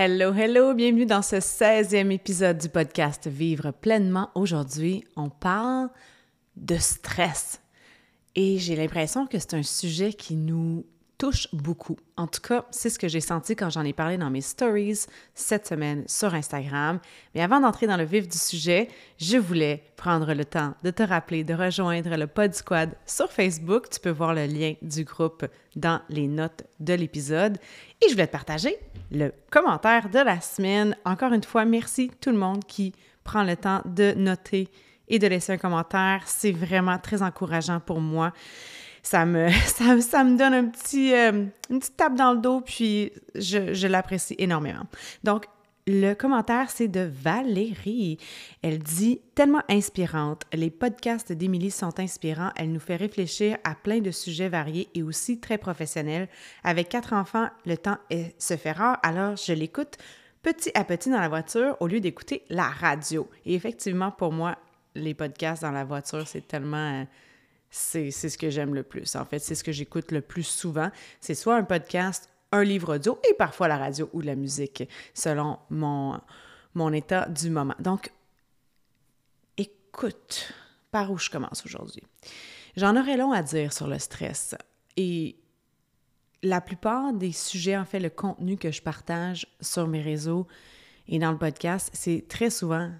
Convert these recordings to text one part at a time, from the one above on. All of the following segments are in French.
Hello, hello, bienvenue dans ce 16e épisode du podcast Vivre pleinement. Aujourd'hui, on parle de stress. Et j'ai l'impression que c'est un sujet qui nous touche beaucoup. En tout cas, c'est ce que j'ai senti quand j'en ai parlé dans mes stories cette semaine sur Instagram. Mais avant d'entrer dans le vif du sujet, je voulais prendre le temps de te rappeler de rejoindre le Pod Squad sur Facebook. Tu peux voir le lien du groupe dans les notes de l'épisode. Et je voulais te partager le commentaire de la semaine. Encore une fois, merci tout le monde qui prend le temps de noter et de laisser un commentaire. C'est vraiment très encourageant pour moi ça me, ça, me donne un petit, euh, une petite tape dans le dos, puis je, je l'apprécie énormément. Donc, le commentaire, c'est de Valérie. Elle dit tellement inspirante. Les podcasts d'Émilie sont inspirants. Elle nous fait réfléchir à plein de sujets variés et aussi très professionnels. Avec quatre enfants, le temps se fait rare, alors je l'écoute petit à petit dans la voiture au lieu d'écouter la radio. Et effectivement, pour moi, les podcasts dans la voiture, c'est tellement. C'est ce que j'aime le plus. En fait, c'est ce que j'écoute le plus souvent. C'est soit un podcast, un livre audio et parfois la radio ou la musique, selon mon, mon état du moment. Donc, écoute, par où je commence aujourd'hui? J'en aurais long à dire sur le stress. Et la plupart des sujets, en fait, le contenu que je partage sur mes réseaux et dans le podcast, c'est très souvent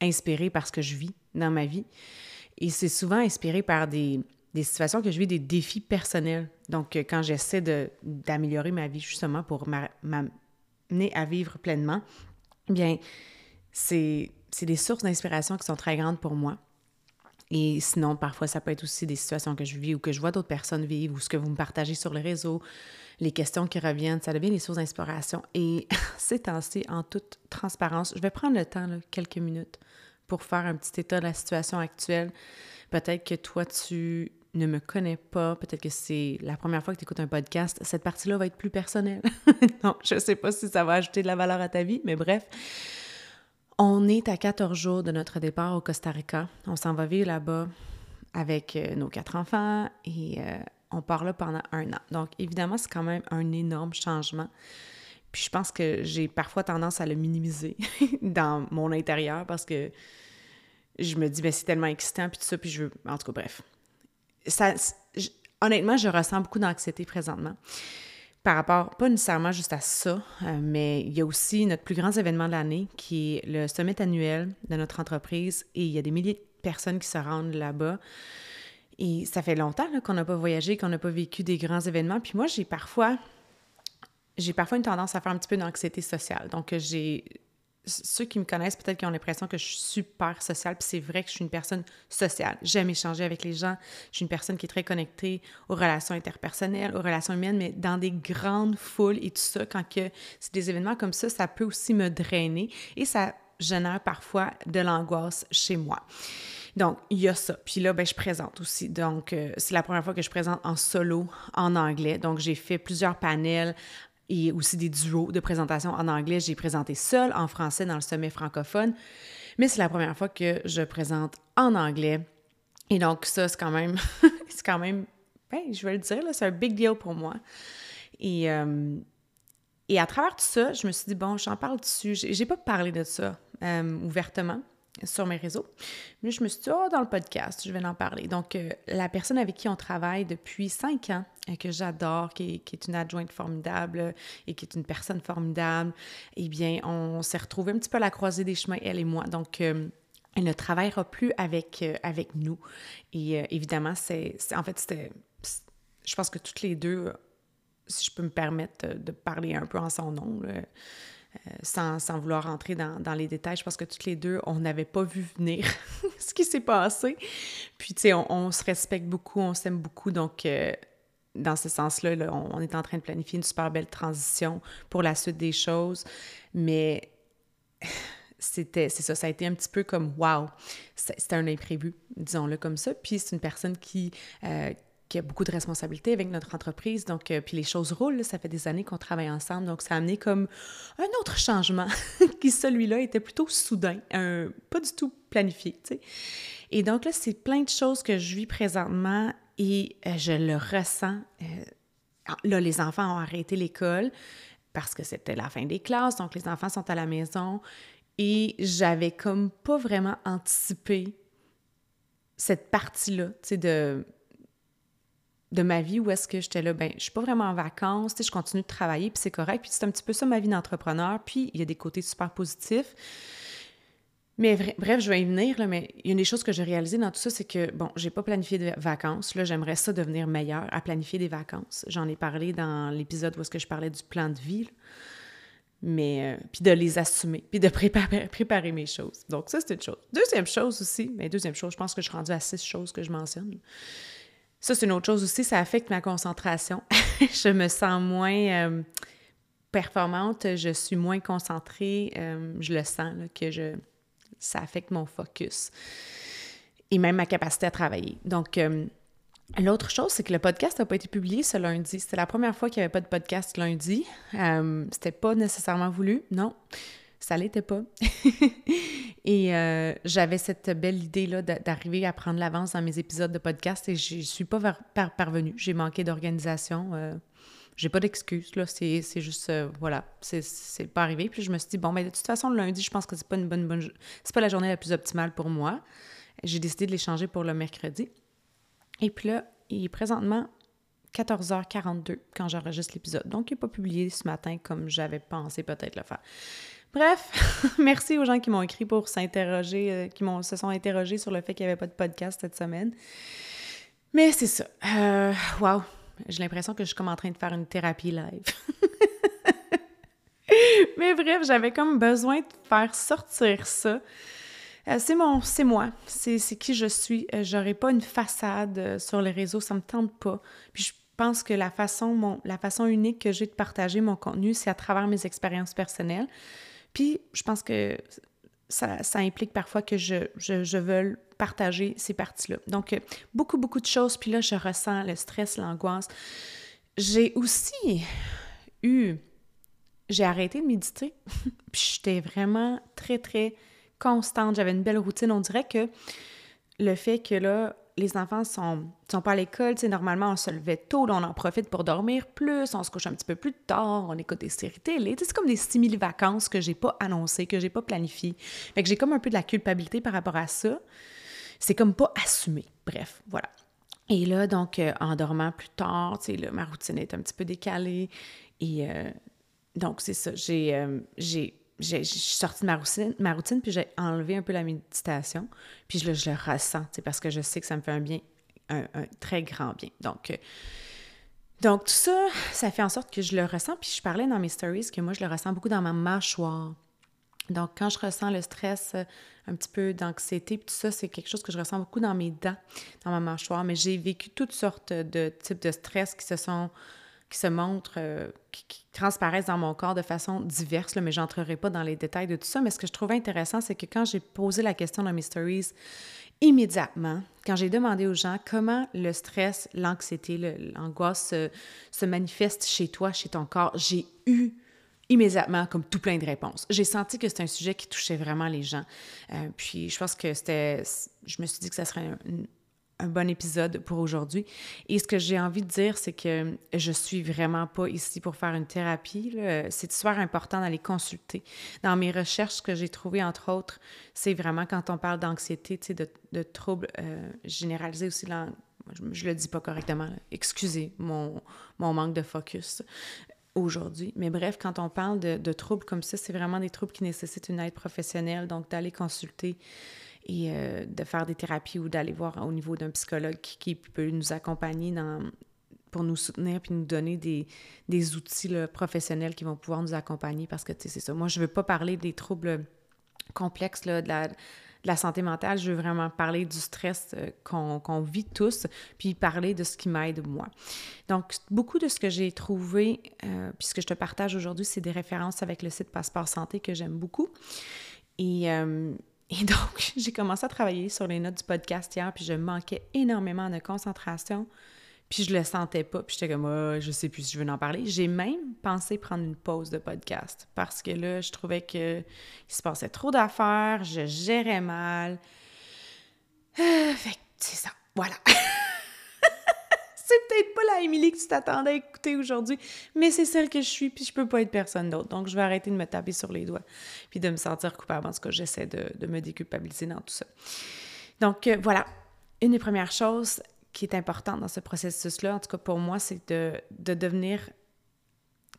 inspiré par ce que je vis dans ma vie. Et c'est souvent inspiré par des, situations que je vis, des défis personnels. Donc, euh, quand j'essaie d'améliorer ma vie justement pour m'amener à vivre pleinement, bien, c'est des sources d'inspiration qui sont très grandes pour moi. Et sinon, parfois, ça peut être aussi des situations que je vis ou que je vois d'autres personnes vivre ou ce que vous me partagez sur le réseau, les questions qui reviennent, ça devient des sources d'inspiration. Et ces temps-ci, en toute transparence, je vais prendre le temps, quelques minutes, pour faire un petit état de la situation actuelle. Peut-être que toi, tu ne me connais pas, peut-être que c'est la première fois que tu écoutes un podcast, cette partie-là va être plus personnelle. non, je ne sais pas si ça va ajouter de la valeur à ta vie, mais bref. On est à 14 jours de notre départ au Costa Rica. On s'en va vivre là-bas avec euh, nos quatre enfants et euh, on part là pendant un an. Donc, évidemment, c'est quand même un énorme changement. Puis je pense que j'ai parfois tendance à le minimiser dans mon intérieur parce que je me dis, ben c'est tellement excitant, puis tout ça, puis je veux... En tout cas, bref. Honnêtement, je ressens beaucoup d'anxiété présentement par rapport, pas nécessairement juste à ça, euh, mais il y a aussi notre plus grand événement de l'année qui est le sommet annuel de notre entreprise et il y a des milliers de personnes qui se rendent là-bas. Et ça fait longtemps qu'on n'a pas voyagé, qu'on n'a pas vécu des grands événements. Puis moi, j'ai parfois j'ai parfois une tendance à faire un petit peu d'anxiété sociale. Donc, j'ai ceux qui me connaissent, peut-être qui ont l'impression que je suis super sociale, puis c'est vrai que je suis une personne sociale. J'aime échanger avec les gens. Je suis une personne qui est très connectée aux relations interpersonnelles, aux relations humaines, mais dans des grandes foules et tout ça, quand c'est des événements comme ça, ça peut aussi me drainer et ça génère parfois de l'angoisse chez moi. Donc, il y a ça. Puis là, ben, je présente aussi. Donc, euh, c'est la première fois que je présente en solo, en anglais. Donc, j'ai fait plusieurs panels et aussi des duos de présentation en anglais. J'ai présenté seul en français dans le sommet francophone, mais c'est la première fois que je présente en anglais. Et donc, ça, c'est quand même, c'est quand même, ben, je vais le dire, c'est un big deal pour moi. Et, euh, et à travers tout ça, je me suis dit, bon, j'en parle dessus. J'ai pas parlé de ça euh, ouvertement sur mes réseaux. Mais je me suis dit, oh, dans le podcast, je vais en parler. Donc, euh, la personne avec qui on travaille depuis cinq ans, euh, que j'adore, qui, est une adjointe formidable et qui est une personne formidable, eh bien, on s'est retrouvés un petit peu à la croisée des chemins, elle et moi. Donc, euh, elle ne travaillera plus avec, avec nous. Et évidemment, c'est, en fait, c'était, je pense que toutes les deux, si je peux me permettre de parler un peu en son nom, euh, sans, vouloir rentrer dans, dans, les détails, je pense que toutes les deux, on n'avait pas vu venir ce qui s'est passé. Puis, tu sais, on, se respecte beaucoup, on s'aime beaucoup. Donc, euh, dans ce sens-là, on, est en train de planifier une super belle transition pour la suite des choses. Mais c'était, c'est ça, ça a été un petit peu comme wow, c'était un imprévu, disons-le comme ça. Puis c'est une personne qui, euh, qui a beaucoup de responsabilités avec notre entreprise. Donc, euh, puis les choses roulent. ça fait des années qu'on travaille ensemble. Donc, ça a amené comme un autre changement qui, celui-là, était plutôt soudain, pas du tout planifié. Et donc là, c'est plein de choses que je vis présentement et euh, je le ressens. Euh, là, les enfants ont arrêté l'école parce que c'était la fin des classes, donc les enfants sont à la maison. Et j'avais comme pas vraiment anticipé cette partie-là, tu sais, de, de ma vie où est-ce que j'étais là, ben, je suis pas vraiment en vacances, je continue de travailler, puis c'est correct. Puis c'est un petit peu ça ma vie d'entrepreneur. Puis il y a des côtés super positifs. Mais bref, je vais y venir, là, mais il y a une des choses que j'ai réalisées dans tout ça, c'est que, bon, j'ai pas planifié de vacances. Là, j'aimerais ça devenir meilleur à planifier des vacances. J'en ai parlé dans l'épisode où est-ce que je parlais du plan de vie, mais, euh, puis de les assumer, puis de préparer, mes choses. Donc ça, c'est une chose. Deuxième chose aussi, mais deuxième chose, je pense que je suis rendue à six choses que je mentionne. Ça, c'est une autre chose aussi, ça affecte ma concentration. je me sens moins euh, performante, je suis moins concentrée, euh, je le sens, que je ça affecte mon focus et même ma capacité à travailler. Donc, euh, l'autre chose, c'est que le podcast n'a pas été publié ce lundi. C'était la première fois qu'il n'y avait pas de podcast lundi. Euh, c'était pas nécessairement voulu, non. Ça l'était pas. et euh, j'avais cette belle idée-là d'arriver à prendre l'avance dans mes épisodes de podcast et je suis pas parvenue. J'ai manqué d'organisation. J'ai pas d'excuses, là. C'est, juste, euh, voilà, c'est, pas arrivé. Puis je me suis dit, bon, ben, de toute façon, le lundi, je pense que c'est pas une bonne, bonne... C'est pas la journée la plus optimale pour moi. J'ai décidé de l'échanger pour le mercredi. Et puis là, il est présentement 14h42 quand j'enregistre l'épisode. Donc, il n'est pas publié ce matin comme j'avais pensé peut-être le faire. Bref, merci aux gens qui m'ont écrit pour s'interroger, euh, qui se sont interrogés sur le fait qu'il n'y avait pas de podcast cette semaine. Mais c'est ça. Wow, j'ai l'impression que je suis comme en train de faire une thérapie live. Mais bref, j'avais comme besoin de faire sortir ça. Euh, c'est mon, c'est moi, c'est, qui je suis. Euh, j'aurais pas une façade euh, sur les réseaux, ça me tente pas. Puis je pense que la façon, la façon unique que j'ai de partager mon contenu, c'est à travers mes expériences personnelles. Puis je pense que ça, implique parfois que je, veux partager ces parties-là. Donc, euh, beaucoup, beaucoup de choses. Puis là, je ressens le stress, l'angoisse. J'ai aussi eu... J'ai arrêté de méditer. puis j'étais vraiment très, très constante. J'avais une belle routine. On dirait que le fait que là, les enfants sont, sont pas à l'école, tu normalement, on se levait tôt, on en profite pour dormir plus, on se couche un petit peu plus tard, on écoute des séries télé. C'est comme des 6000 vacances que j'ai pas annoncées, que j'ai pas planifiées. Fait que j'ai comme un peu de la culpabilité par rapport à ça. C'est comme pas assumé. Bref, voilà. Et là, donc, euh, en dormant plus tard, tu sais, ma routine est un petit peu décalée. Et euh, donc, c'est ça. J'ai, euh, j'ai j'ai sorti de ma routine, ma routine puis j'ai enlevé un peu la méditation. Puis je, je le ressens, parce que je sais que ça me fait un bien, un, très grand bien. Donc, euh, donc, tout ça, ça fait en sorte que je le ressens. Puis je parlais dans mes stories que moi, je le ressens beaucoup dans ma mâchoire. Donc, quand je ressens le stress, euh, un petit peu d'anxiété, puis tout ça, c'est quelque chose que je ressens beaucoup dans mes dents, dans ma mâchoire. Mais j'ai vécu toutes sortes de types de stress qui se sont qui se montrent, euh, qui, transparaissent dans mon corps de façon diverse, mais j'entrerai pas dans les détails de tout ça. Mais ce que je trouvais intéressant, c'est que quand j'ai posé la question dans mes stories, immédiatement, quand j'ai demandé aux gens comment le stress, l'anxiété, l'angoisse se, se manifeste chez toi, chez ton corps, j'ai eu immédiatement comme tout plein de réponses. J'ai senti que c'était un sujet qui touchait vraiment les gens. Euh, puis je pense que c'était... Je me suis dit que ça serait un, un bon épisode pour aujourd'hui. Et ce que j'ai envie de dire, c'est que je suis vraiment pas ici pour faire une thérapie. C'est super important d'aller consulter. Dans mes recherches, ce que j'ai trouvé, entre autres, c'est vraiment quand on parle d'anxiété, de, troubles euh, généralisés aussi. Je, ne le dis pas correctement. Excusez mon, mon manque de focus aujourd'hui. Mais bref, quand on parle de troubles comme ça, c'est vraiment des troubles qui nécessitent une aide professionnelle. Donc, d'aller consulter et euh, de faire des thérapies ou d'aller voir au niveau d'un psychologue qui, peut nous accompagner pour nous soutenir puis nous donner des, outils professionnels qui vont pouvoir nous accompagner parce que, c'est ça. Moi, je ne veux pas parler des troubles complexes là, de, la, santé mentale, je veux vraiment parler du stress euh, qu'on vit tous, puis parler de ce qui m'aide moi. Donc, beaucoup de ce que j'ai trouvé, euh, puis ce que je te partage aujourd'hui, c'est des références avec le site Passeport Santé que j'aime beaucoup. Et et donc, j'ai commencé à travailler sur les notes du podcast hier, puis je manquais énormément de concentration, puis je le sentais pas, puis j'étais comme, oh, je sais plus si je veux en parler. J'ai même pensé prendre une pause de podcast, parce que là, je trouvais qu'il se passait trop d'affaires, je gérais mal. Euh, fait c'est ça, voilà. c'est peut-être pas la Émilie que tu t'attendais à écouter aujourd'hui, mais c'est celle que je suis, puis je peux pas être personne d'autre. Donc, je vais arrêter de me taper sur les doigts, puis de me sentir coupable. En tout cas, j'essaie de, me déculpabiliser dans tout ça. Donc, euh, voilà. Une des premières choses qui est importante dans ce processus-là, en tout cas pour moi, c'est de, de devenir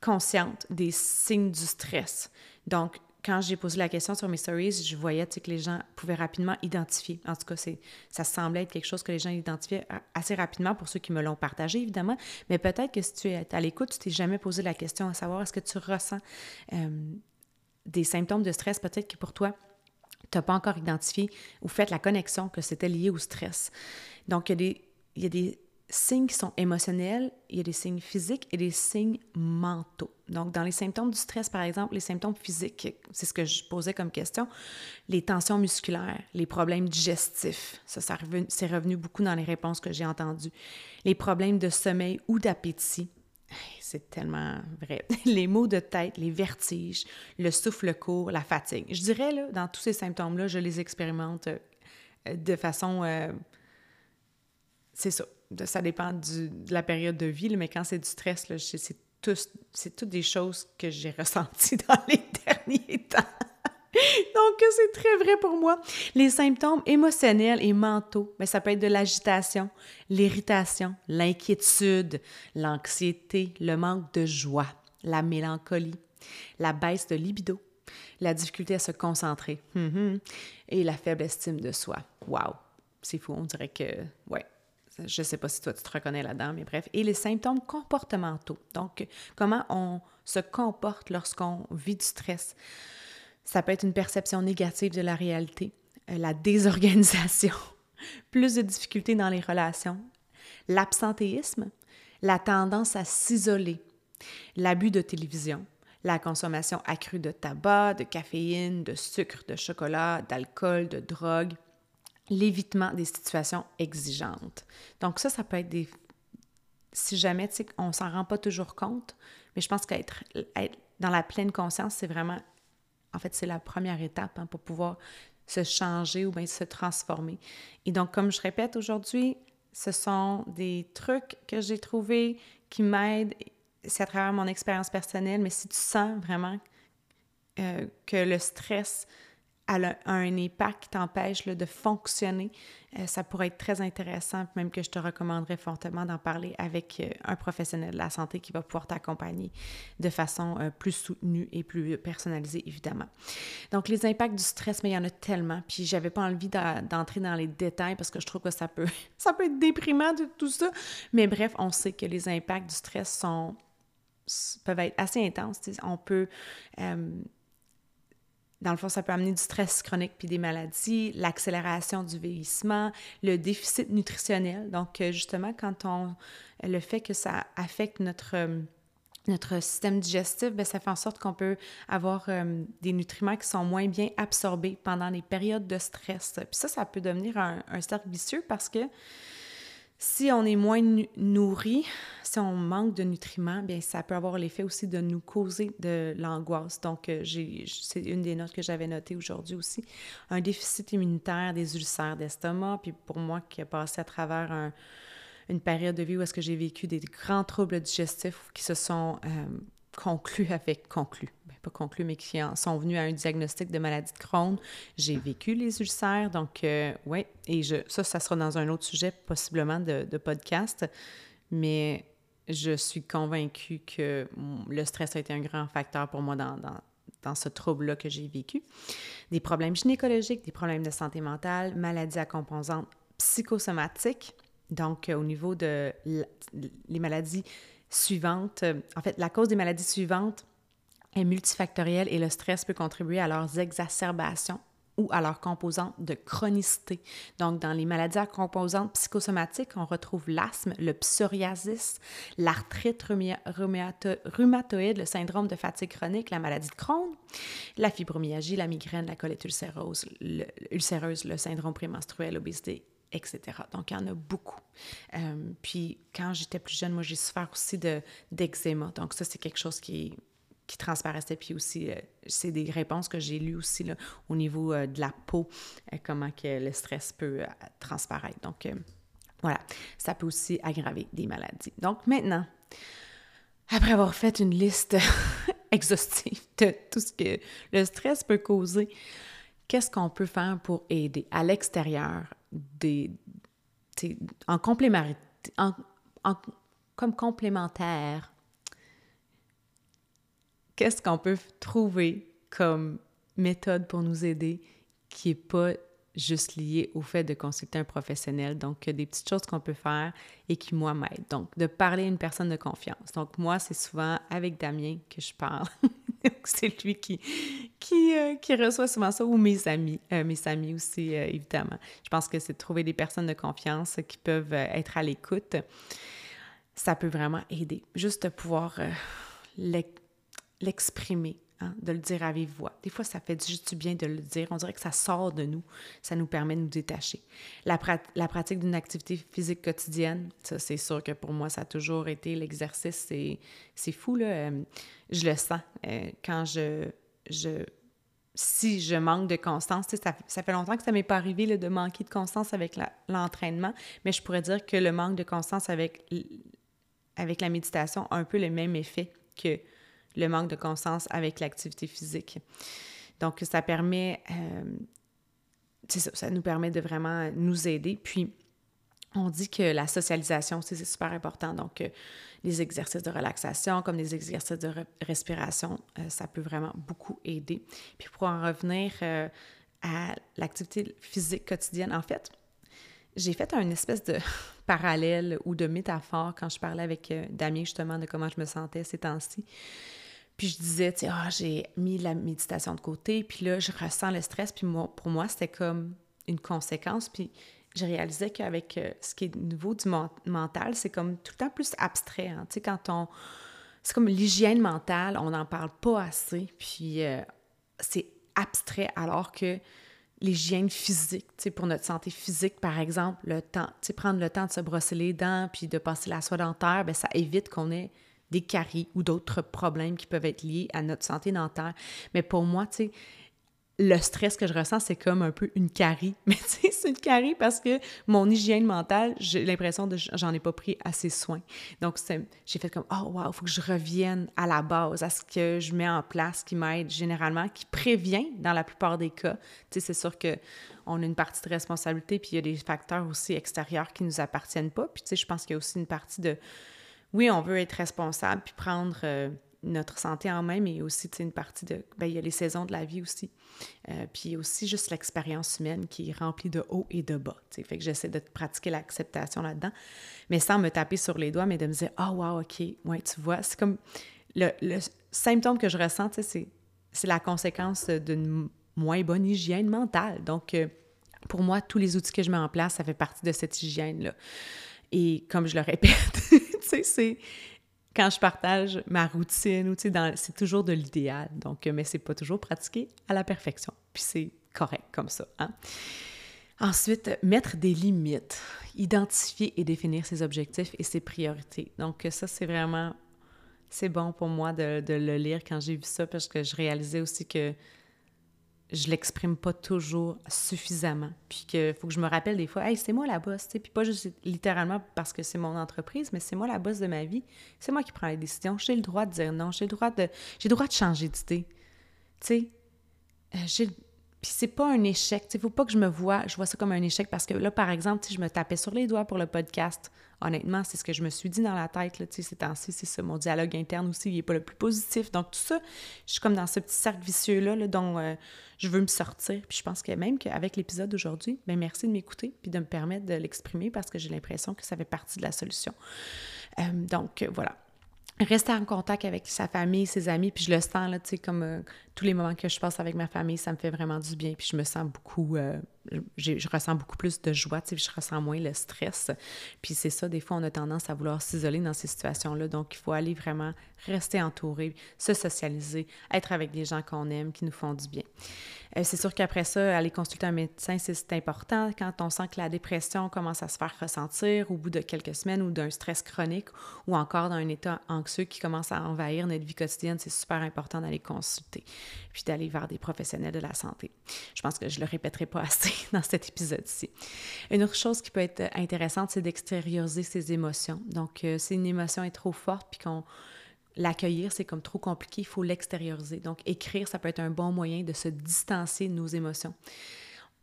consciente des signes du stress. Donc, quand j'ai posé la question sur mes stories, je voyais que les gens pouvaient rapidement identifier. En tout cas, ça semblait être quelque chose que les gens identifiaient assez rapidement pour ceux qui me l'ont partagé, évidemment. Mais peut-être que si tu es à l'écoute, tu t'es jamais posé la question à savoir est-ce que tu ressens euh, des symptômes de stress, peut-être que pour toi, tu n'as pas encore identifié ou fait la connexion que c'était lié au stress. Donc, il y a des, il y a des signes qui sont émotionnels, il y a des signes physiques et des signes mentaux. Donc, dans les symptômes du stress, par exemple, les symptômes physiques, c'est ce que je posais comme question, les tensions musculaires, les problèmes digestifs, ça, ça c'est revenu beaucoup dans les réponses que j'ai entendues, les problèmes de sommeil ou d'appétit, c'est tellement vrai. Les maux de tête, les vertiges, le souffle court, la fatigue. Je dirais, là, dans tous ces symptômes-là, je les expérimente euh, de façon... Euh, c'est ça ça dépend de la période de vie, mais quand c'est du stress, c'est toutes des choses que j'ai ressenties dans les derniers temps. Donc, c'est très vrai pour moi. Les symptômes émotionnels et mentaux, mais ça peut être de l'agitation, l'irritation, l'inquiétude, l'anxiété, le manque de joie, la mélancolie, la baisse de libido, la difficulté à se concentrer hum, hum, et la faible estime de soi. Wow! C'est fou, on dirait que, ouais, je ne sais pas si toi tu te reconnais là-dedans, mais bref. Et les symptômes comportementaux. Donc, comment on se comporte lorsqu'on vit du stress. Ça peut être une perception négative de la réalité, euh, la désorganisation, plus de difficultés dans les relations, l'absentéisme, la tendance à s'isoler, l'abus de télévision, la consommation accrue de tabac, de caféine, de sucre, de chocolat, d'alcool, de drogue, l'évitement des situations exigeantes. Donc ça, ça peut être des... Si jamais, tu sais, on s'en rend pas toujours compte, mais je pense qu'être être dans la pleine conscience, c'est vraiment... En fait, c'est la première étape hein, pour pouvoir se changer ou bien se transformer. Et donc, comme je répète aujourd'hui, ce sont des trucs que j'ai trouvés qui m'aident. C'est à travers mon expérience personnelle, mais si tu sens vraiment euh, que le stress un impact qui t'empêche de fonctionner, euh, ça pourrait être très intéressant, même que je te recommanderais fortement d'en parler avec euh, un professionnel de la santé qui va pouvoir t'accompagner de façon euh, plus soutenue et plus personnalisée, évidemment. Donc, les impacts du stress, mais il y en a tellement, puis j'avais pas envie d'entrer dans les détails parce que je trouve que ça peut, ça peut être déprimant de tout ça. Mais bref, on sait que les impacts du stress sont peuvent être assez intenses. On peut dans le fond, ça peut amener du stress chronique puis des maladies, l'accélération du vieillissement, le déficit nutritionnel. Donc, euh, justement, quand on. Le fait que ça affecte notre. Euh, notre système digestif, bien, ça fait en sorte qu'on peut avoir euh, des nutriments qui sont moins bien absorbés pendant les périodes de stress. Puis ça, ça peut devenir un, un cercle vicieux parce que si on est moins nourri, si on manque de nutriments, bien ça peut avoir l'effet aussi de nous causer de l'angoisse. Donc, euh, c'est une des notes que j'avais notées aujourd'hui aussi. Un déficit immunitaire, des ulcères d'estomac, puis pour moi qui ai passé à travers une période de vie où est-ce que j'ai vécu des grands troubles digestifs qui se sont euh, conclus avec conclus conclu, mais qui sont venus à un diagnostic de maladie de Crohn. J'ai vécu les ulcères, donc euh, oui, et ça, ça sera dans un autre sujet, possiblement de, podcast, mais je suis convaincue que le stress a été un grand facteur pour moi dans ce trouble-là que j'ai vécu. Des problèmes gynécologiques, des problèmes de santé mentale, maladies à composantes psychosomatiques, donc euh, au niveau de les maladies suivantes, en fait, la cause des maladies suivantes est multifactoriel et le stress peut contribuer à leurs exacerbations ou à leurs composantes de chronicité. Donc, dans les maladies à composantes psychosomatiques, on retrouve l'asthme, le psoriasis, l'arthrite rhumatoïde, le syndrome de fatigue chronique, la maladie de Crohn, la fibromyalgie, la migraine, la colite ulcéreuse, le, ulcéreuse, le syndrome prémenstruel, l'obésité, etc. Donc, il y en a beaucoup. Euh, puis, quand j'étais plus jeune, moi, j'ai souffert aussi d'eczéma. Donc, ça, c'est quelque chose qui qui transparaissait. Puis aussi, euh, c'est des réponses que j'ai lues aussi là, au niveau euh, de la peau, comment que le stress peut transparaître. Donc, Voilà, ça peut aussi aggraver des maladies. Donc maintenant, après avoir fait une liste exhaustive de tout ce que le stress peut causer, qu'est-ce qu'on peut faire pour aider à l'extérieur des, en complémentarité, en, comme complémentaire? Qu'est-ce qu'on peut trouver comme méthode pour nous aider qui n'est pas juste lié au fait de consulter un professionnel. Donc, des petites choses qu'on peut faire et qui, moi, m'aident. Donc, de parler à une personne de confiance. Donc, moi, c'est souvent avec Damien que je parle. c'est lui qui, qui, euh, qui, reçoit souvent ça, ou mes amis, euh, mes amis aussi, euh, évidemment. Je pense que c'est de trouver des personnes de confiance qui peuvent être à l'écoute. Ça peut vraiment aider. Juste pouvoir l'exprimer Hein, de le dire à vive voix. Des fois, ça fait juste du bien de le dire. On dirait que ça sort de nous. Ça nous permet de nous détacher. La, pratique d'une activité physique quotidienne, ça, c'est sûr que pour moi, ça a toujours été l'exercice. C'est fou, là. Euh, je le sens. Euh, quand je. Si je manque de constance, ça, fait longtemps que ça m'est pas arrivé de manquer de constance avec l'entraînement, mais je pourrais dire que le manque de constance avec, avec la méditation a un peu le même effet que le manque de conscience avec l'activité physique. Donc, ça permet, euh, ça nous permet de vraiment nous aider. Puis, on dit que la socialisation, c'est super important. Donc, euh, les exercices de relaxation, comme les exercices de respiration, euh, ça peut vraiment beaucoup aider. Puis, pour en revenir à l'activité physique quotidienne, en fait, j'ai fait un espèce de parallèle ou de métaphore quand je parlais avec Damien justement de comment je me sentais ces temps-ci. Puis je disais, tu sais, ah, j'ai mis la méditation de côté, puis là, je ressens le stress, puis moi, pour moi, c'était comme une conséquence. Puis je réalisais qu'avec euh, ce qui est nouveau du mental, c'est comme tout le temps plus abstrait. Hein. Tu sais, quand on. C'est comme l'hygiène mentale, on n'en parle pas assez, puis euh, c'est abstrait, alors que l'hygiène physique, tu sais, pour notre santé physique, par exemple, le temps, tu sais, prendre le temps de se brosser les dents, puis de passer la soie dentaire, bien, ça évite qu'on ait des caries ou d'autres problèmes qui peuvent être liés à notre santé dentaire. Mais pour moi, tu sais, le stress que je ressens, c'est comme un peu une carie. Mais tu sais, c'est une carie parce que mon hygiène mentale, j'ai l'impression de j'en ai pas pris assez soin. Donc, j'ai fait comme, oh wow, il faut que je revienne à la base, à ce que je mets en place qui m'aide généralement, qui prévient dans la plupart des cas. Tu sais, c'est sûr que on a une partie de responsabilité, puis il y a des facteurs aussi extérieurs qui nous appartiennent pas. Puis tu sais, je pense qu'il y a aussi une partie de oui, on veut être responsable puis prendre euh, notre santé en main, mais aussi une partie de. Bien, il y a les saisons de la vie aussi. Euh, puis aussi juste l'expérience humaine qui est remplie de haut et de bas. T'sais. Fait que j'essaie de pratiquer l'acceptation là-dedans, mais sans me taper sur les doigts, mais de me dire Ah, oh, wow, OK, ouais, tu vois, c'est comme le, symptôme que je ressens, c'est, c'est la conséquence d'une moins bonne hygiène mentale. Donc, euh, pour moi, tous les outils que je mets en place, ça fait partie de cette hygiène-là. Et comme je le répète, tu sais, c'est quand je partage ma routine, tu sais, c'est toujours de l'idéal. Donc, mais c'est pas toujours pratiqué à la perfection. Puis c'est correct comme ça. Hein? Ensuite, mettre des limites, identifier et définir ses objectifs et ses priorités. Donc, ça, c'est vraiment, c'est bon pour moi de le lire quand j'ai vu ça parce que je réalisais aussi que je l'exprime pas toujours suffisamment. Puis qu'il faut que je me rappelle des fois, c'est moi la boss, puis pas juste littéralement parce que c'est mon entreprise, mais c'est moi la boss de ma vie. C'est moi qui prends les décisions. J'ai le droit de dire non, j'ai le droit de, j'ai le droit de changer d'idée. Tu sais, euh, puis c'est pas un échec. Il faut pas que je me vois, je vois ça comme un échec parce que là, par exemple, je me tapais sur les doigts pour le podcast, honnêtement, c'est ce que je me suis dit dans la tête, là, ces temps-ci, c'est ça. Mon dialogue interne aussi, il n'est pas le plus positif. Donc, tout ça, je suis comme dans ce petit cercle vicieux-là là, dont euh, je veux me sortir. Puis je pense que même qu'avec l'épisode d'aujourd'hui, bien, merci de m'écouter puis de me permettre de l'exprimer parce que j'ai l'impression que ça fait partie de la solution. Euh, donc, voilà rester en contact avec sa famille, ses amis, puis je le sens, là, tu sais, comme euh, tous les moments que je passe avec ma famille, ça me fait vraiment du bien, puis je me sens beaucoup, euh, je ressens beaucoup plus de joie, tu sais, je ressens moins le stress. Puis c'est ça, des fois, on a tendance à vouloir s'isoler dans ces situations-là, donc il faut aller vraiment rester entouré, se socialiser, être avec des gens qu'on aime, qui nous font du bien. Euh, c'est sûr qu'après ça, aller consulter un médecin, c'est important quand on sent que la dépression commence à se faire ressentir au bout de quelques semaines ou d'un stress chronique ou encore d'un état anxieux qui commence à envahir notre vie quotidienne, c'est super important d'aller consulter puis d'aller vers des professionnels de la santé. Je pense que je le répéterai pas assez, dans cet épisode-ci. Une autre chose qui peut être intéressante, c'est d'extérioriser ses émotions. Donc, euh, si une émotion est trop forte, puis qu'on l'accueillir, c'est comme trop compliqué, il faut l'extérioriser. Donc, écrire, ça peut être un bon moyen de se distancer de nos émotions.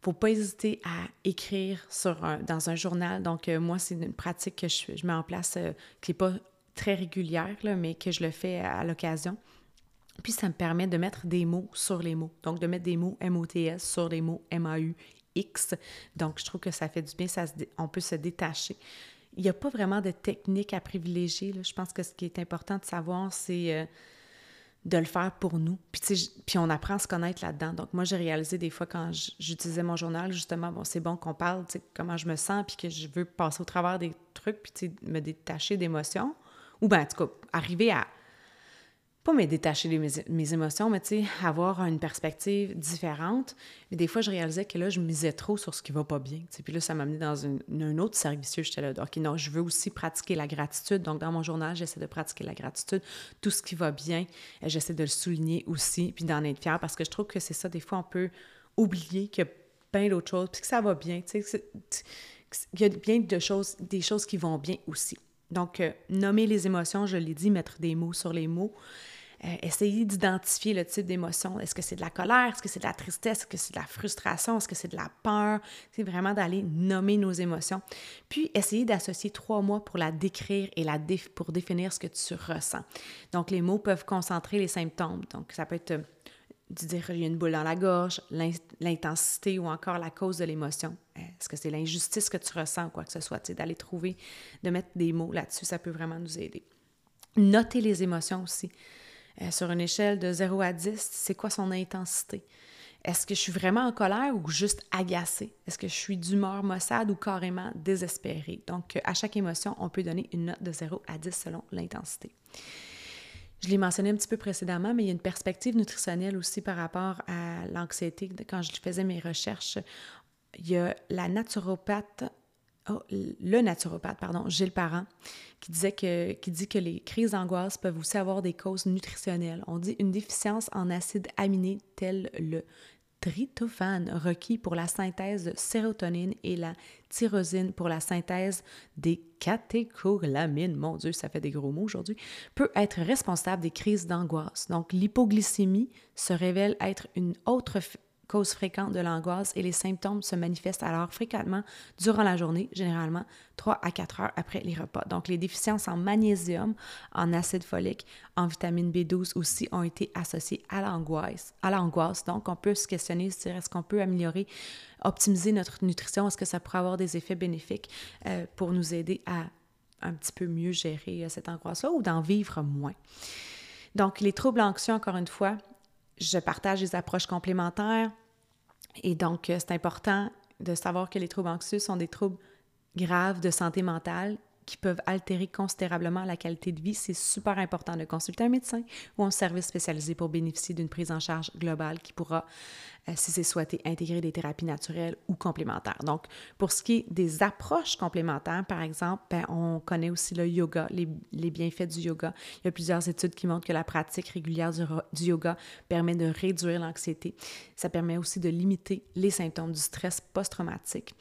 Faut pas hésiter à écrire dans un journal. Donc, euh, moi, c'est une pratique que je, mets en place euh, qui n'est pas très régulière, mais que je le fais à l'occasion. Puis ça me permet de mettre des mots sur les mots. Donc, de mettre des mots M-O-T-S sur les mots M-A-U-X. Donc, je trouve que ça fait du bien, ça on peut se détacher. Il n'y a pas vraiment de technique à privilégier. Je pense que ce qui est important de savoir, c'est euh, de le faire pour nous. Puis, puis on apprend à se connaître là-dedans. Donc, moi, j'ai réalisé des fois quand j'utilisais mon journal, justement, bon, c'est bon qu'on parle, comment je me sens, puis que je veux passer au travers des trucs, puis me détacher d'émotions. Ou bien, en tout cas, arriver à pas me détacher de mes, émotions, mais tu sais, avoir une perspective différente. Mais des fois, je réalisais que là, je misais trop sur ce qui va pas bien. Puis là, ça m'a amené dans un autre service. J'étais là, OK, non, je veux aussi pratiquer la gratitude. Donc, dans mon journal, j'essaie de pratiquer la gratitude. Tout ce qui va bien, j'essaie de le souligner aussi, puis d'en être fière, parce que je trouve que c'est ça, des fois, on peut oublier qu'il y a plein d'autres choses, puis que ça va bien. Tu sais, il y a bien de choses, des choses qui vont bien aussi. Donc, euh, nommer les émotions, je l'ai dit, mettre des mots sur les mots. Euh, essayer d'identifier le type d'émotion. Est-ce que c'est de la colère? Est-ce que c'est de la tristesse? Est-ce que c'est de la frustration? Est-ce que c'est de la peur? C'est vraiment d'aller nommer nos émotions. Puis, essayer d'associer trois mots pour la décrire et la pour définir ce que tu ressens. Donc, les mots peuvent concentrer les symptômes. Donc, ça peut être euh, de dire il y a une boule dans la gorge, l'intensité ou encore la cause de l'émotion. Euh, est-ce que c'est l'injustice que tu ressens ou quoi que ce soit? D'aller trouver, de mettre des mots là-dessus, ça peut vraiment nous aider. Noter les émotions aussi. Euh, sur une échelle de 0 à 10, c'est quoi son intensité? Est-ce que je suis vraiment en colère ou juste agacée? Est-ce que je suis d'humeur maussade ou carrément désespérée? Donc, à chaque émotion, on peut donner une note de 0 à 10 selon l'intensité. Je l'ai mentionné un petit peu précédemment, mais il y a une perspective nutritionnelle aussi par rapport à l'anxiété. Quand je faisais mes recherches, il y a la naturopathe oh, le naturopathe, pardon, Gilles Parent, qui, disait que, qui dit que les crises d'angoisse peuvent aussi avoir des causes nutritionnelles. On dit une déficience en acides aminés tels le tryptophane requis pour la synthèse de sérotonine et la tyrosine pour la synthèse des catécholamines, mon Dieu, ça fait des gros mots aujourd'hui, peut être responsable des crises d'angoisse. Donc, l'hypoglycémie se révèle être une autre cause fréquente de l'angoisse et les symptômes se manifestent alors fréquemment durant la journée, généralement 3 à 4 heures après les repas. Donc, les déficiences en magnésium, en acide folique, en vitamine B12 aussi ont été associées à l'angoisse. À l'angoisse. Donc, on peut se questionner, dire est-ce qu'on peut améliorer, optimiser notre nutrition? Est-ce que ça pourrait avoir des effets bénéfiques euh, pour nous aider à un petit peu mieux gérer euh, cette angoisse-là ou d'en vivre moins? Donc, les troubles anxieux, encore une fois, je partage des approches complémentaires. Et donc, euh, c'est important de savoir que les troubles anxieux sont des troubles graves de santé mentale qui peuvent altérer considérablement la qualité de vie, c'est super important de consulter un médecin ou un service spécialisé pour bénéficier d'une prise en charge globale qui pourra, euh, si c'est souhaité, intégrer des thérapies naturelles ou complémentaires. Donc, pour ce qui est des approches complémentaires, par exemple, ben, on connaît aussi le yoga, les, bienfaits du yoga. Il y a plusieurs études qui montrent que la pratique régulière du, du yoga permet de réduire l'anxiété. Ça permet aussi de limiter les symptômes du stress post-traumatique.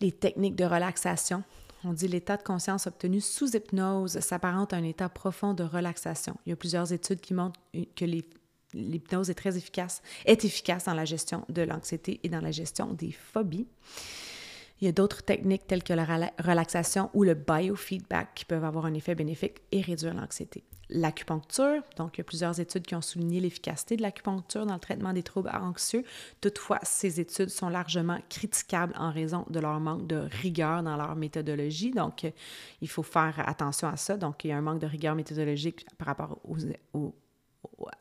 Les techniques de relaxation, on dit l'état de conscience obtenu sous hypnose s'apparente à un état profond de relaxation. Il y a plusieurs études qui montrent que l'hypnose est très efficace, est efficace dans la gestion de l'anxiété et dans la gestion des phobies. Il y a d'autres techniques telles que la relaxation ou le biofeedback qui peuvent avoir un effet bénéfique et réduire l'anxiété. L'acupuncture, donc il y a plusieurs études qui ont souligné l'efficacité de l'acupuncture dans le traitement des troubles anxieux. Toutefois, ces études sont largement critiquables en raison de leur manque de rigueur dans leur méthodologie. Donc, il faut faire attention à ça. Donc, il y a un manque de rigueur méthodologique par rapport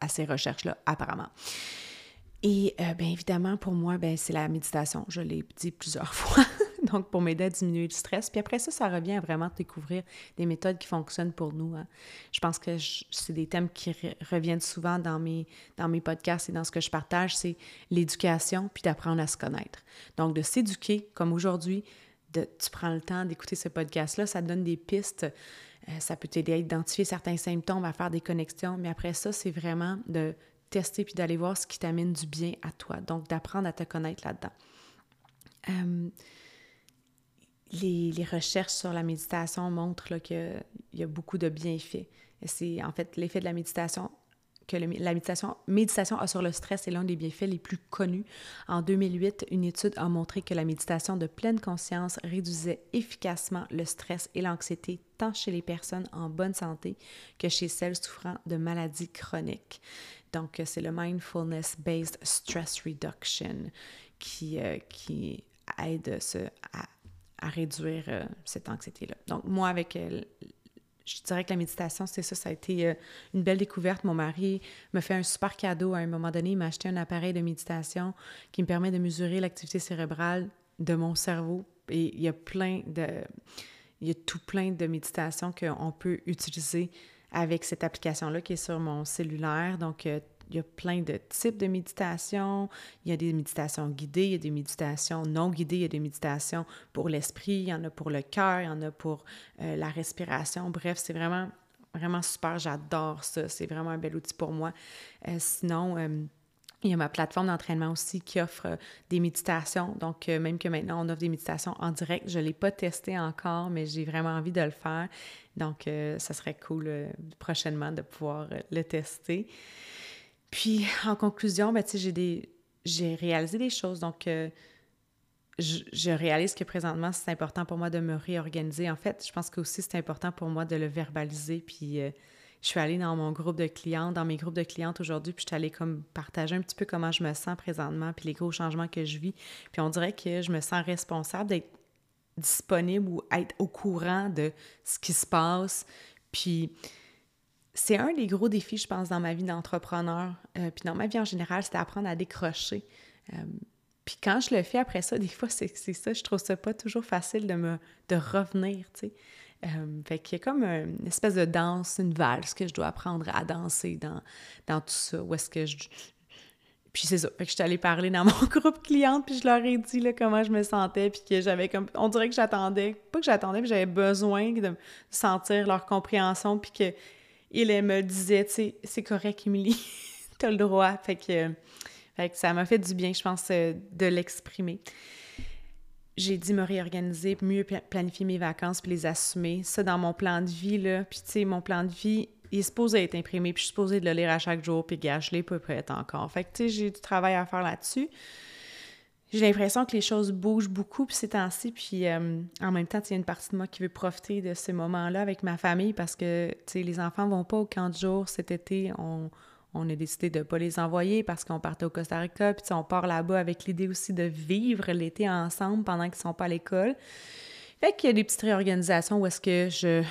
à ces recherches-là, apparemment. Et euh, bien évidemment, pour moi, ben, c'est la méditation. Je l'ai dit plusieurs fois. Donc, pour m'aider à diminuer le stress. Puis après ça, ça revient à vraiment découvrir des méthodes qui fonctionnent pour nous. Hein. Je pense que c'est des thèmes qui reviennent souvent dans mes, dans mes podcasts et dans ce que je partage, c'est l'éducation, puis d'apprendre à se connaître. Donc, de s'éduquer, comme aujourd'hui, tu prends le temps d'écouter ce podcast-là, ça te donne des pistes. Euh, ça peut t'aider à identifier certains symptômes, à faire des connexions. Mais après ça, c'est vraiment de tester puis d'aller voir ce qui t'amène du bien à toi. Donc, d'apprendre à te connaître là-dedans. Euh, les, recherches sur la méditation montrent qu'il y a beaucoup de bienfaits. C'est en fait l'effet de la méditation que la méditation, méditation a sur le stress est l'un des bienfaits les plus connus. En 2008, une étude a montré que la méditation de pleine conscience réduisait efficacement le stress et l'anxiété tant chez les personnes en bonne santé que chez celles souffrant de maladies chroniques. Donc, c'est le Mindfulness-Based Stress Reduction qui, euh, qui aide à, à, réduire euh, cette anxiété-là. Donc, moi, avec euh, je dirais que la méditation, c'est ça, ça a été euh, une belle découverte. Mon mari me fait un super cadeau. À un moment donné, il m'a acheté un appareil de méditation qui me permet de mesurer l'activité cérébrale de mon cerveau. Et il y a plein de... Il y a tout plein de méditations qu'on peut utiliser avec cette application-là qui est sur mon cellulaire. Donc, il y a plein de types de méditation. Il y a des méditations guidées, il y a des méditations non guidées, il y a des méditations pour l'esprit, il y en a pour le cœur, il y en a pour euh, la respiration. Bref, c'est vraiment, vraiment super. J'adore ça. C'est vraiment un bel outil pour moi. Euh, sinon, euh, il y a ma plateforme d'entraînement aussi qui offre des méditations. Donc, même que maintenant, on offre des méditations en direct. Je ne l'ai pas testé encore, mais j'ai vraiment envie de le faire. Donc, ça serait cool prochainement de pouvoir le tester. Puis, en conclusion, ben, j'ai des... j'ai réalisé des choses. Donc, euh, je, réalise que présentement, c'est important pour moi de me réorganiser. En fait, je pense que aussi c'est important pour moi de le verbaliser. Puis, euh, je suis allée dans mon groupe de clients, dans mes groupes de clientes aujourd'hui, puis je suis allée comme partager un petit peu comment je me sens présentement, puis les gros changements que je vis. Puis on dirait que je me sens responsable d'être disponible ou être au courant de ce qui se passe. Puis c'est un des gros défis, je pense, dans ma vie d'entrepreneur, euh, puis dans ma vie en général, c'est d'apprendre à décrocher. Euh, puis quand je le fais après ça, des fois, c'est ça, je trouve ça pas toujours facile de me de revenir, tu sais. Euh, fait qu'il y a comme une espèce de danse, une valse que je dois apprendre à danser dans, dans tout ça. Où est-ce que je... Puis c'est ça. Fait que je suis allée parler dans mon groupe client, puis je leur ai dit là, comment je me sentais, puis que j'avais comme... On dirait que j'attendais, pas que j'attendais, mais j'avais besoin de sentir leur compréhension, puis que il me disait, tu c'est correct, Émilie, t'as le droit. Fait que, fait que ça m'a fait du bien, je pense, euh, de l'exprimer. J'ai dit me réorganiser, mieux planifier mes vacances puis les assumer. Ça, dans mon plan de vie, là. Puis, tu sais, mon plan de vie, il est supposé être imprimé, puis je suis supposée de le lire à chaque jour, puis gage, je l'ai pas prêt encore. Fait que, tu sais, j'ai du travail à faire là-dessus j'ai l'impression que les choses bougent beaucoup puis ces temps-ci. Puis euh, en même temps, il y a une partie de moi qui veut profiter de ces moments-là avec ma famille parce que les enfants vont pas au camp de jour cet été. On, on a décidé de ne pas les envoyer parce qu'on partait au Costa Rica. Puis on part là-bas avec l'idée aussi de vivre l'été ensemble pendant qu'ils sont pas à l'école. Fait qu'il y a des petites réorganisations où est-ce que je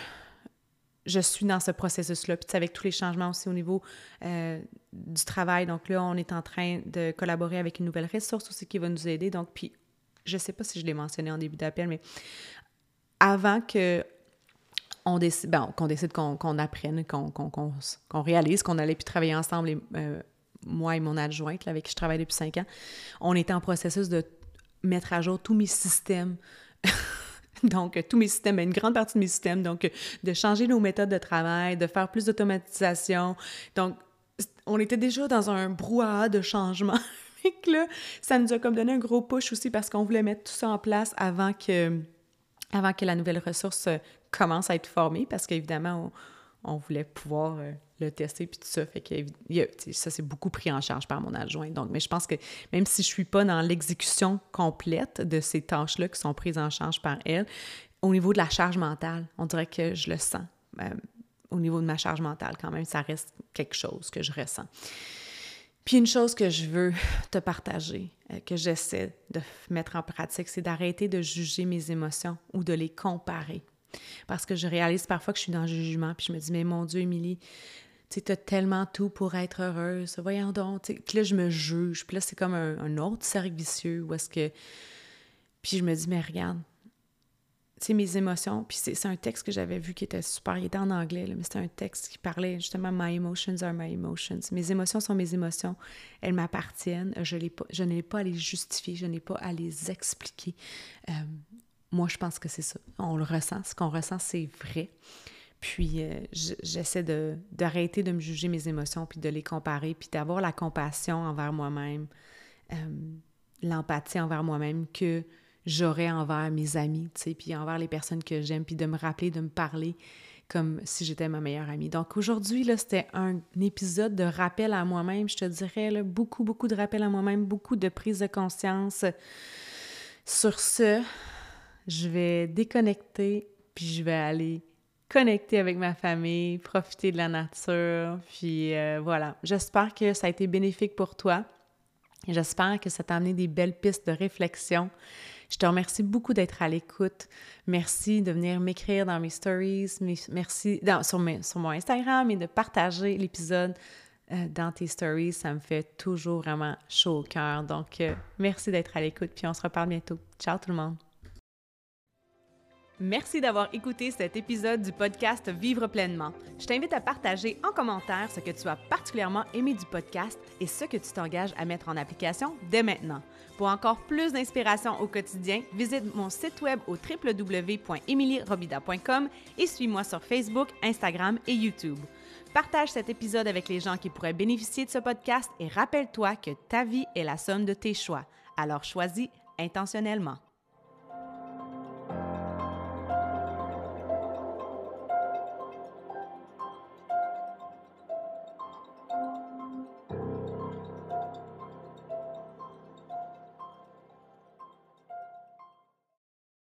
je suis dans ce processus-là. Puis avec tous les changements aussi au niveau euh, du travail. Donc là, on est en train de collaborer avec une nouvelle ressource aussi qui va nous aider. Donc, puis je ne sais pas si je l'ai mentionné en début d'appel, mais avant décide, ben, qu'on décide qu'on apprenne, qu'on réalise qu'on allait plus travailler ensemble, euh, moi et mon adjointe, avec qui je travaille depuis cinq ans, on était en processus de mettre à jour tous mes systèmes Donc, tous mes systèmes, une grande partie de mes systèmes, donc de changer nos méthodes de travail, de faire plus d'automatisation. Donc, on était déjà dans un brouhaha de changement. Et là, ça nous a comme donné un gros push aussi parce qu'on voulait mettre tout ça en place avant que, la nouvelle ressource commence à être formée parce qu'évidemment, on voulait pouvoir euh, le tester puis tout ça. Fait que ça, c'est beaucoup pris en charge par mon adjoint. Donc, mais je pense que même si je suis pas dans l'exécution complète de ces tâches-là qui sont prises en charge par elle, au niveau de la charge mentale, on dirait que je le sens. Euh, au niveau de ma charge mentale, quand même, ça reste quelque chose que je ressens. Puis une chose que je veux te partager, euh, que j'essaie de mettre en pratique, c'est d'arrêter de juger mes émotions ou de les comparer. Parce que je réalise parfois que je suis dans le jugement, puis je me dis, mais mon Dieu, Émilie, tu as tellement tout pour être heureuse, voyons donc. Puis là, je me juge, puis là, c'est comme un, autre cercle vicieux où est-ce que. Puis je me dis, mais regarde, tu mes émotions, puis c'est un texte que j'avais vu qui était super, il était en anglais, mais c'était un texte qui parlait justement My emotions are my emotions. Mes émotions sont mes émotions, elles m'appartiennent, je n'ai pas à les justifier, je n'ai pas à les expliquer. Euh, moi, je pense que c'est ça. On le ressent. Ce qu'on ressent, c'est vrai. Puis euh, j'essaie d'arrêter de, me juger mes émotions, puis de les comparer, puis d'avoir la compassion envers moi-même. Euh, l'empathie envers moi-même que j'aurais envers mes amis, tu sais, puis envers les personnes que j'aime, puis de me rappeler, de me parler comme si j'étais ma meilleure amie. Donc aujourd'hui, là, c'était un épisode de rappel à moi-même, je te dirais, là, beaucoup, beaucoup de rappel à moi-même, beaucoup de prise de conscience. Sur ce, je vais déconnecter, puis je vais aller connecter avec ma famille, profiter de la nature, puis euh, voilà. J'espère que ça a été bénéfique pour toi. J'espère que ça t'a amené des belles pistes de réflexion. Je te remercie beaucoup d'être à l'écoute. Merci de venir m'écrire dans mes stories. Merci sur, mon Instagram et de partager l'épisode euh, dans tes stories. Ça me fait toujours vraiment chaud au cœur. Donc, euh, merci d'être à l'écoute. Puis on se reparle bientôt. Ciao tout le monde. Merci d'avoir écouté cet épisode du podcast Vivre pleinement. Je t'invite à partager en commentaire ce que tu as particulièrement aimé du podcast et ce que tu t'engages à mettre en application dès maintenant. Pour encore plus d'inspiration au quotidien, visite mon site web au www.emilierobida.com et suis-moi sur Facebook, Instagram et YouTube. Partage cet épisode avec les gens qui pourraient bénéficier de ce podcast et rappelle-toi que ta vie est la somme de tes choix. Alors choisis intentionnellement.